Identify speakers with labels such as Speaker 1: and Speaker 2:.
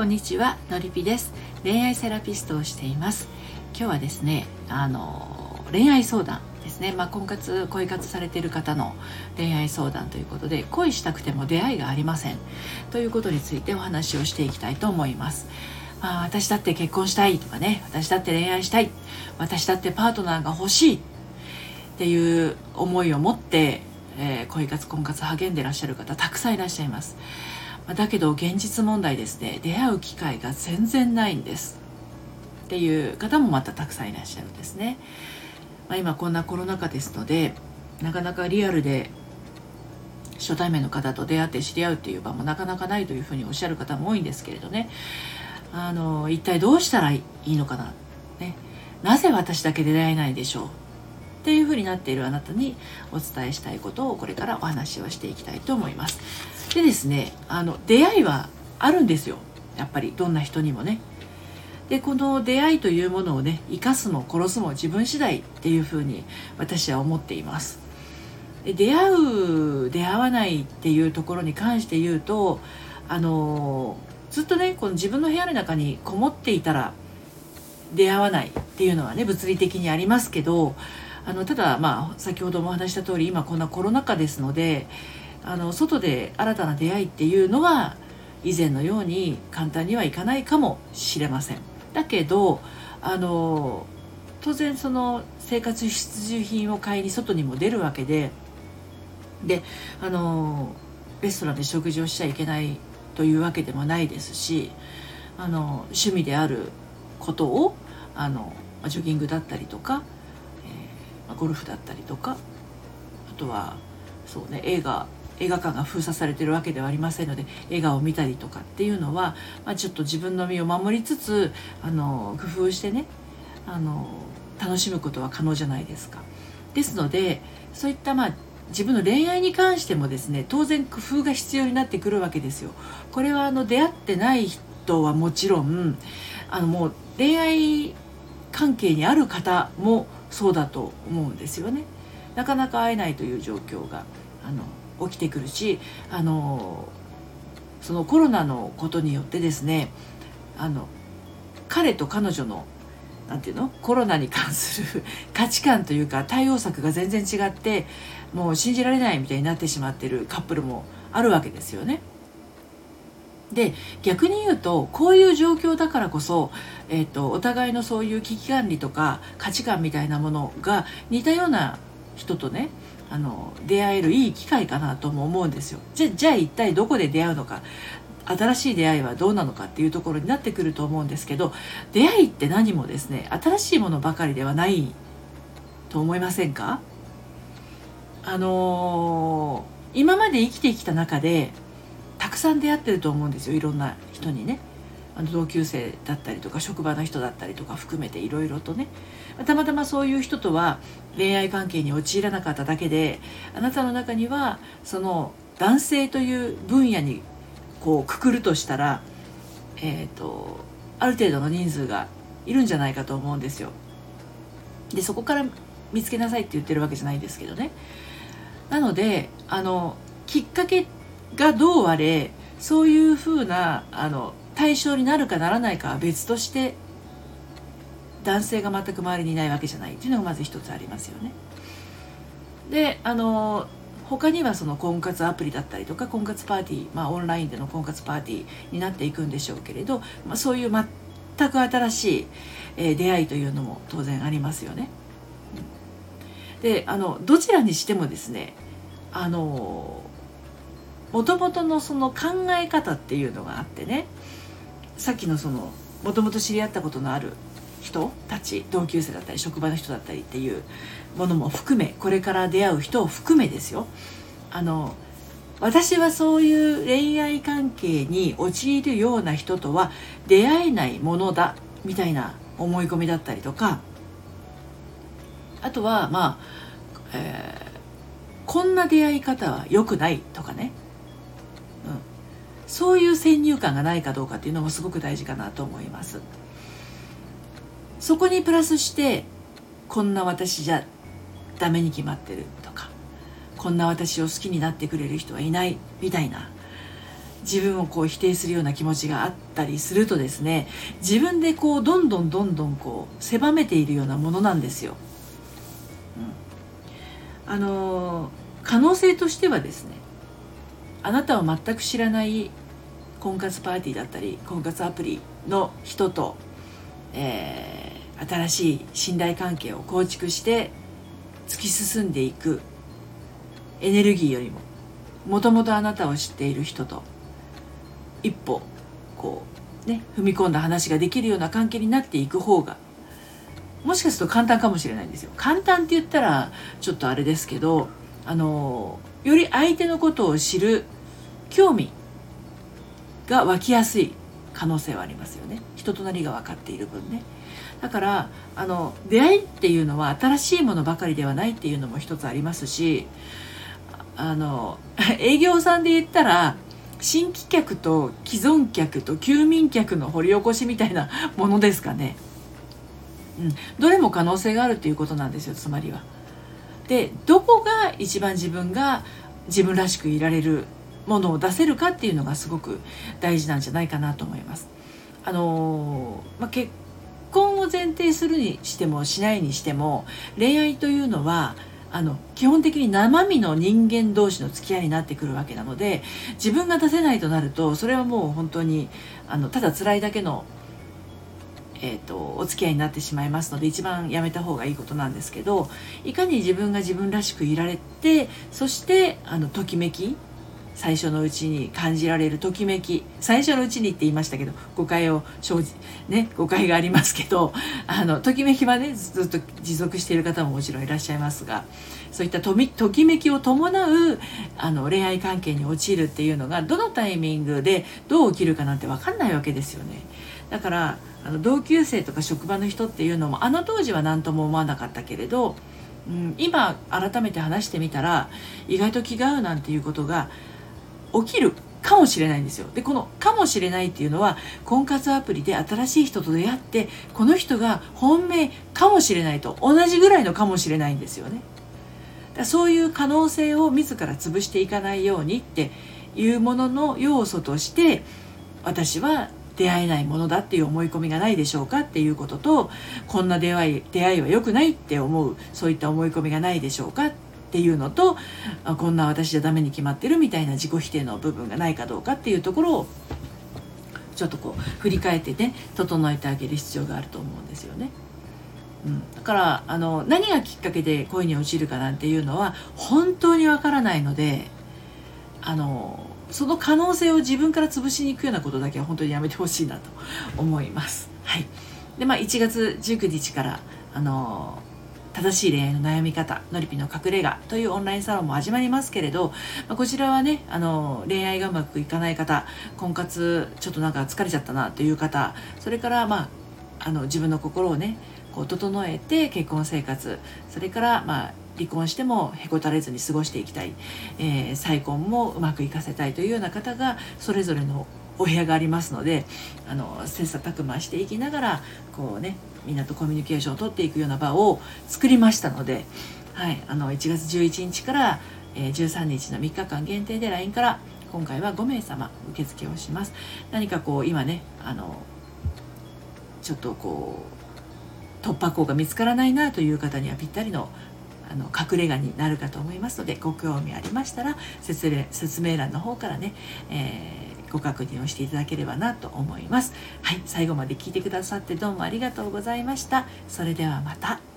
Speaker 1: こんにちはのりぴです。恋愛セラピストをしています。今日はですねあの恋愛相談ですね。まあ、婚活恋活されている方の恋愛相談ということで恋したくても出会いがありません。ということについてお話をしていきたいと思います。まあ、私だって結婚したいとかね。私だって恋愛したい。私だってパートナーが欲しい。っていう思いを持って、えー、恋活婚活励んでらっしゃる方たくさんいらっしゃいます。だけど現実問題ですね。出会う機会が全然ないんです。っていう方もまたたくさんいらっしゃるんですね、まあ、今こんなコロナ禍ですのでなかなかリアルで初対面の方と出会って知り合うっていう場もなかなかないというふうにおっしゃる方も多いんですけれどね。あの一体どうしたらいいのかな、ね、なぜ私だけ出会えないでしょう。っていうふうになっているあなたにお伝えしたいことをこれからお話をしていきたいと思います。でですねあの出会いはあるんですよやっぱりどんな人にもね。でこの出会いというものをね生かすも殺すも自分次第っていうふうに私は思っています。で出会う出会わないっていうところに関して言うとあのずっとねこの自分の部屋の中にこもっていたら出会わないっていうのはね物理的にありますけどあのただまあ先ほどもお話した通り今こんなコロナ禍ですのであの外で新たな出会いっていうのは以前のように簡単にはいかないかもしれません。だけどあの当然その生活必需品を買いに外にも出るわけでであのレストランで食事をしちゃいけないというわけでもないですしあの趣味であることをあのジョギングだったりとか、ゴルフだったりとかあとはそうね映画映画館が封鎖されてるわけではありませんので映画を見たりとかっていうのは、まあ、ちょっと自分の身を守りつつあの工夫してねあの楽しむことは可能じゃないですか。ですのでそういったまあ自分の恋愛に関してもですね当然工夫が必要になってくるわけですよ。これはあの出会ってない人はもちろんあのもう恋愛関係にある方もそうだと思うんですよね。なかなか会えないという状況があの起きてくるしあのそのコロナのことによってですねあの彼と彼女のなんていうの？コロナに関する 価値観というか対応策が全然違ってもう信じられないみたいになってしまってるカップルもあるわけですよね。で逆に言うとこういう状況だからこそ、えーとお互いのそういう危機管理とか価値観みたいなものが似たような人とねあの出会えるいい機会かなとも思うんですよ。じゃじゃあ一体どこで出会うのか新しい出会いはどうなのかっていうところになってくると思うんですけど出会いって何もですね新しいものばかりではないと思いませんか？あのー、今まで生きてきた中でたくさん出会ってると思うんですよいろんな人にね。あの同級生だったりとか職場の人だったりとか含めていろいろとねたまたまそういう人とは恋愛関係に陥らなかっただけであなたの中にはその男性という分野にこうくくるとしたら、えーと、ある程度の人数がいるんじゃないかと思うんですよ。でそこから見つけなさいって言ってるわけじゃないんですけどね。なのであのきっかけがどうあれそういうふうなあの対象になるかならないかは別として男性が全く周りにいないわけじゃないっていうのがまず一つありますよね。であの他にはその婚活アプリだったりとか婚活パーティー、まあ、オンラインでの婚活パーティーになっていくんでしょうけれど、まあ、そういう全く新しい、えー、出会いというのも当然ありますよね。であのどちらにしてもですねあのもともとのその考え方っていうのがあってねさっきのそのもともと知り合ったことのある人たち同級生だったり職場の人だったりっていうものも含めこれから出会う人を含めですよ。あの私はそういう恋愛関係に陥るような人とは出会えないものだみたいな思い込みだったりとかあとはまあ、えー、こんな出会い方は良くないとかね、そういう先入観がないかどうかっていうのもすごく大事かなと思います。そこにプラスしてこんな私じゃダメに決まってるとかこんな私を好きになってくれる人はいないみたいな自分をこう否定するような気持ちがあったりするとですね自分でこうどんどんどんどんこう狭めているようなものなんですよ。うん、あの可能性としてはですねあなたは全く知らない婚活パーティーだったり婚活アプリの人と、えー、新しい信頼関係を構築して突き進んでいくエネルギーよりももともとあなたを知っている人と一歩こうね踏み込んだ話ができるような関係になっていく方がもしかすると簡単かもしれないんですよ。簡単って言ったらちょっとあれですけどあのより相手のことを知る興味が湧きやすい可能性はありますよね人となりが分かっている分ねだからあの出会いっていうのは新しいものばかりではないっていうのも一つありますしあの 営業さんで言ったら新規客と既存客と休眠客の掘り起こしみたいなものですかね。うん、どれも可能性があるということなんですよつまりは。でどこが一番自分が自分らしくいられるものを出せるかっていうのがすごく大事なんじゃないかなと思います。あのまあ、結婚を前提するにしてもしないにしても恋愛というのはあの基本的に生身の人間同士の付き合いになってくるわけなので自分が出せないとなるとそれはもう本当にあのただ辛いだけの、えーと、とお付き合いになってしまいますので一番やめた方がいいことなんですけどいかに自分が自分らしくいられてそしてあのときめき最初のうちに感じられるときめき最初のうちにって言いましたけど誤解を生じね誤解がありますけどあのときめきはねずっと持続している方ももちろんいらっしゃいますがそういったときめきを伴うあの恋愛関係に陥るっていうのがどのタイミングでどう起きるかなんて分かんないわけですよね。だからあの同級生とか職場の人っていうのもあの当時は何とも思わなかったけれど、うん、今改めて話してみたら意外と気が合うなんていうことが起きるかもしれないんですよ。で、このかもしれないっていうのは、婚活アプリで新しい人と出会って、この人が本命かもしれないと同じぐらいのかもしれないんですよね。だそういう可能性を自ら潰していかないようにっていうものの要素として、私は出会えないものだっていう思い込みがないでしょうかっていうことと、こんな出会い、出会いは良くないって思う、そういった思い込みがないでしょうかっていうのとあこんな私じゃダメに決まってるみたいな自己否定の部分がないかどうかっていうところをちょっとこう振り返ってね整えてあげる必要があると思うんですよね。うん、だからあの何がきっかけで恋に落ちるかなんていうのは本当にわからないのであのその可能性を自分から潰しに行くようなことだけは本当にやめてほしいなと思います。はいでまあ、1月19日からあの正しい恋愛の悩み方のりぴの隠れ家というオンラインサロンも始まりますけれど、まあ、こちらはねあの恋愛がうまくいかない方婚活ちょっとなんか疲れちゃったなという方それからまああの自分の心をねこう整えて結婚生活それからまあ離婚してもへこたれずに過ごしていきたい、えー、再婚もうまくいかせたいというような方がそれぞれのお部屋がありますのであの切磋琢磨していきながらこうねみんなとコミュニケーションをとっていくような場を作りましたので、はい、あの1月11日から、えー、13日の3日間限定で LINE から今回は5名様受付をします。何かこう今ねあのちょっとこう突破口が見つからないなという方にはぴったりのあの隠れ家になるかと思いますのでご興味ありましたら説明説明欄の方からね、えーご確認をしていただければなと思います。はい、最後まで聞いてくださってどうもありがとうございました。それではまた。